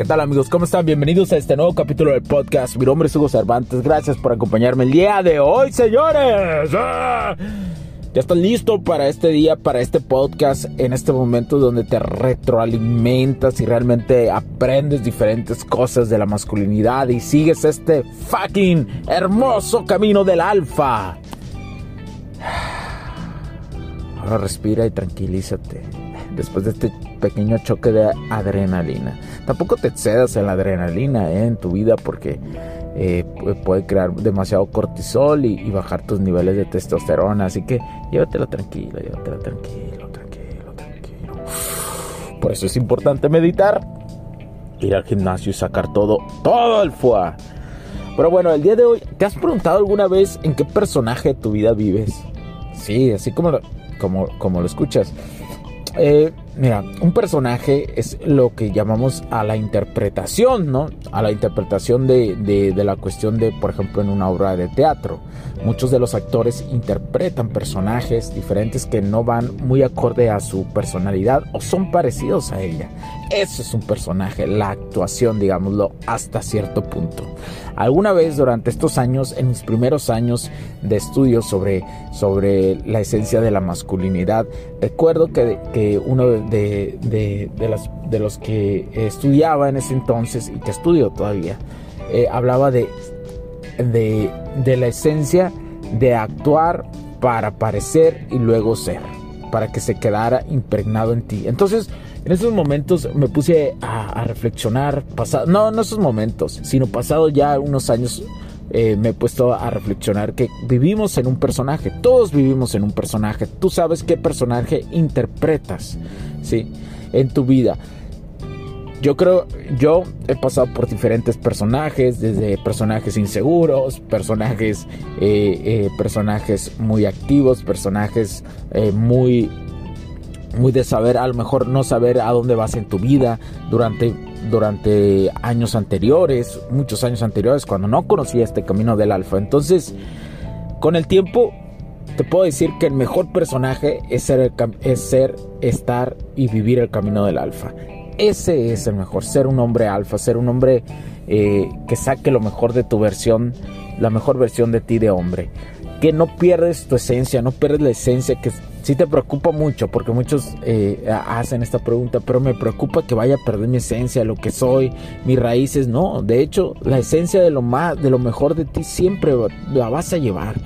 ¿Qué tal amigos? ¿Cómo están? Bienvenidos a este nuevo capítulo del podcast. Mi nombre es Hugo Cervantes. Gracias por acompañarme el día de hoy, señores. ¡Ah! Ya estás listo para este día, para este podcast, en este momento donde te retroalimentas y realmente aprendes diferentes cosas de la masculinidad y sigues este fucking hermoso camino del alfa. Ahora respira y tranquilízate después de este pequeño choque de adrenalina. Tampoco te excedas en la adrenalina eh, en tu vida porque eh, puede crear demasiado cortisol y, bajar tus niveles de testosterona. Así que llévatela tranquilo, llévatela tranquilo, tranquilo, tranquilo. Por eso es importante meditar, ir al gimnasio y sacar todo, todo el fuá. Pero bueno, el día de hoy, ¿te has preguntado alguna vez en qué personaje de tu vida vives? Sí, así como, como, como lo escuchas. Eh, mira, un personaje es lo que llamamos a la interpretación, ¿no? A la interpretación de, de, la cuestión de, por ejemplo, en una obra de teatro. Muchos de los actores interpretan personajes diferentes que no van muy acorde a su personalidad o son parecidos a ella. Eso es un personaje, la actuación, digámoslo, hasta cierto punto. Alguna vez durante estos años, en mis primeros años de estudio sobre, sobre la esencia de la masculinidad, recuerdo que, que uno de, de, de, los que estudiaba en ese entonces y que estudio todavía, eh, hablaba de, de la esencia de actuar para parecer y luego ser, para que se quedara impregnado en ti. Entonces, en esos momentos me puse a, reflexionar, pasado, no, no esos momentos, sino pasado ya unos años eh, me he puesto a reflexionar que vivimos en un personaje, todos vivimos en un personaje, tú sabes qué personaje interpretas, ¿sí? En tu vida. Yo creo, yo he pasado por diferentes personajes, desde personajes inseguros, personajes, eh, eh, personajes muy activos, personajes muy muy de saber, a lo mejor no saber a dónde vas en tu vida durante, durante años anteriores, muchos años anteriores, cuando no conocía este camino del alfa. Entonces, con el tiempo, te puedo decir que el mejor personaje es ser, es ser, estar y vivir el camino del alfa. Ese es el mejor, ser un hombre alfa, ser un hombre eh, que saque lo mejor de tu versión, la mejor versión de ti de hombre. Que no pierdes tu esencia, no pierdes la esencia que sí te preocupa mucho, porque muchos eh, hacen esta pregunta, pero me preocupa que vaya a perder mi esencia, lo que soy, mis raíces. No, de hecho, la esencia de lo más, de lo mejor de ti siempre la vas a llevar.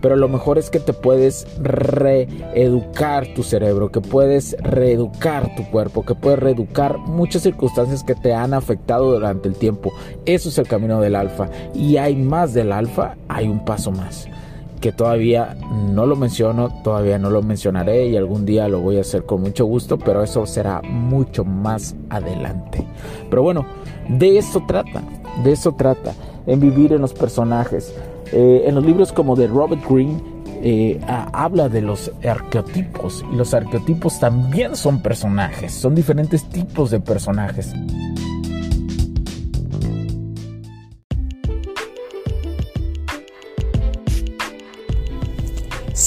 Pero lo mejor es que te puedes reeducar tu cerebro, que puedes reeducar tu cuerpo, que puedes reeducar muchas circunstancias que te han afectado durante el tiempo. Eso es el camino del alfa. Y hay más del alfa, hay un paso más que todavía no lo menciono, todavía no lo mencionaré y algún día lo voy a hacer con mucho gusto, pero eso será mucho más adelante. Pero bueno, de eso trata, de eso trata, en vivir en los personajes. Eh, en los libros como de Robert Greene, eh, habla de los arqueotipos y los arqueotipos también son personajes, son diferentes tipos de personajes.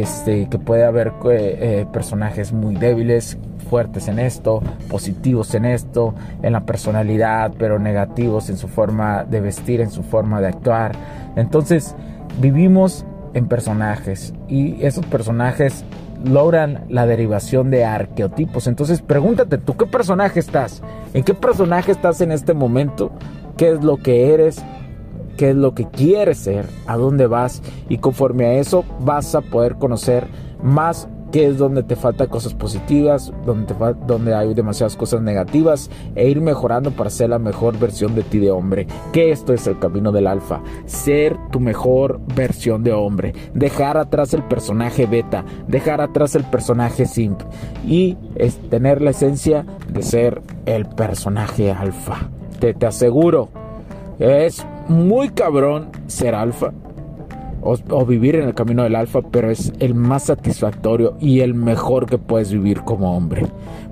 Este, que puede haber eh, eh, personajes muy débiles, fuertes en esto, positivos en esto, en la personalidad, pero negativos en su forma de vestir, en su forma de actuar. Entonces, vivimos en personajes y esos personajes logran la derivación de arqueotipos. Entonces, pregúntate, ¿tú qué personaje estás? ¿En qué personaje estás en este momento? ¿Qué es lo que eres? Qué es lo que quieres ser, a dónde vas y conforme a eso vas a poder conocer más qué es donde te faltan cosas positivas, donde, donde hay demasiadas cosas negativas e ir mejorando para ser la mejor versión de ti de hombre. Que esto es el camino del alfa, ser tu mejor versión de hombre, dejar atrás el personaje beta, dejar atrás el personaje simp y es tener la esencia de ser el personaje alfa. Te, te aseguro, es muy cabrón ser alfa o, vivir en el camino del alfa, pero es el más satisfactorio y el mejor que puedes vivir como hombre.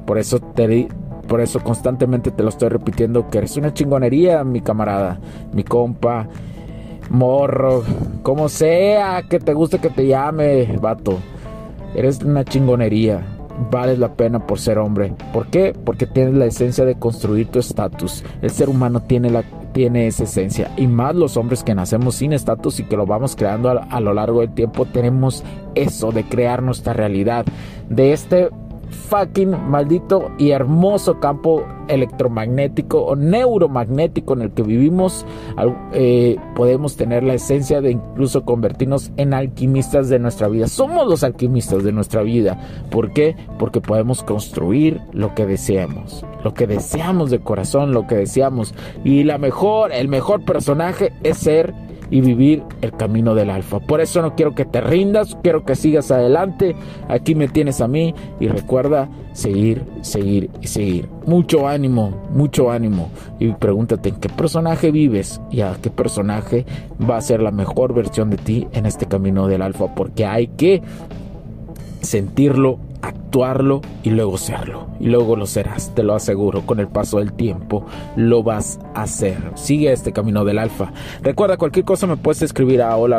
Por eso te por eso constantemente te lo estoy repitiendo que eres una chingonería, mi camarada, mi compa, morro, como sea que te guste que te llame, vato. Eres una chingonería. Vales la pena por ser hombre. ¿Por qué? Porque tienes la esencia de construir tu estatus. El ser humano tiene la tiene esa esencia. Y más los hombres que nacemos sin estatus y que lo vamos creando a, lo largo del tiempo, tenemos eso de crear nuestra realidad. De este fucking maldito y hermoso campo electromagnético o neuromagnético en el que vivimos, eh, podemos tener la esencia de incluso convertirnos en alquimistas de nuestra vida. Somos los alquimistas de nuestra vida. ¿Por qué? Porque podemos construir lo que deseamos, lo que deseamos de corazón, lo que deseamos. Y la mejor, el mejor personaje es ser y vivir el camino del alfa. Por eso no quiero que te rindas, quiero que sigas adelante. Aquí me tienes a mí y recuerda seguir, seguir y seguir. Mucho ánimo, mucho ánimo. Y pregúntate en qué personaje vives y a qué personaje va a ser la mejor versión de ti en este camino del alfa. Porque hay que sentirlo y luego serlo. Y luego lo serás, te lo aseguro. Con el paso del tiempo lo vas a hacer. Sigue este camino del alfa. Recuerda, cualquier cosa me puedes escribir a hola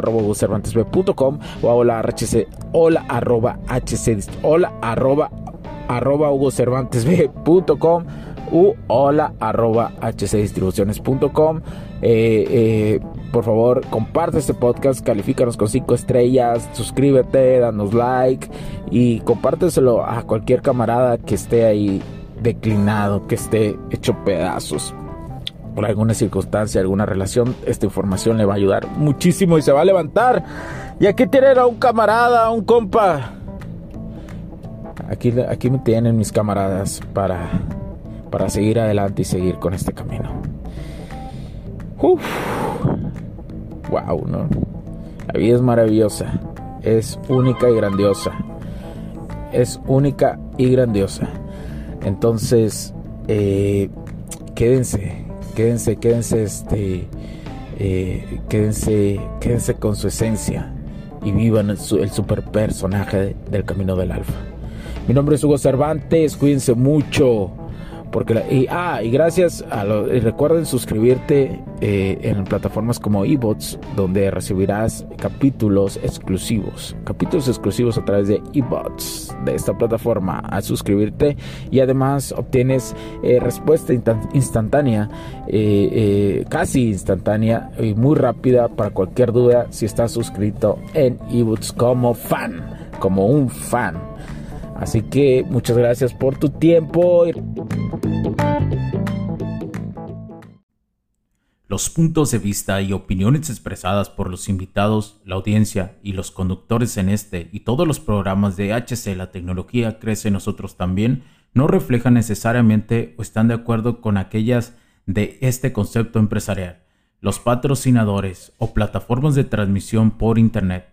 o a hola hc, hola arroba hc, hola arroba arroba hugocervantesb.com u hola arroba hcdistribuciones.com. Eh, eh, por favor, comparte este podcast, califícanos con 5 estrellas, suscríbete, danos like y compárteselo a cualquier camarada que esté ahí declinado, que esté hecho pedazos por alguna circunstancia, alguna relación, esta información le va a ayudar muchísimo y se va a levantar. Y aquí tienen a un camarada, a un compa. Aquí, aquí me tienen mis camaradas para para seguir adelante y seguir con este camino. Uf. Wow, ¿no? La vida es maravillosa, es única y grandiosa. Es única y grandiosa. Entonces, eh, quédense, quédense, quédense, este, eh, quédense, quédense con su esencia y vivan el, el super personaje del camino del alfa. Mi nombre es Hugo Cervantes, cuídense mucho. Porque y, ah, y gracias a lo, y recuerden suscribirte eh, en plataformas como eBots, donde recibirás capítulos exclusivos, capítulos exclusivos a través de eBots de esta plataforma. Al suscribirte y además obtienes eh, respuesta instantánea, eh, casi instantánea y muy rápida para cualquier duda si estás suscrito en eBots como fan, como un fan. Así que muchas gracias por tu tiempo. Los puntos de vista y opiniones expresadas por los invitados, la audiencia y los conductores en este y todos los programas de HC La Tecnología Crece Nosotros también no reflejan necesariamente o están de acuerdo con aquellas de este concepto empresarial, los patrocinadores o plataformas de transmisión por Internet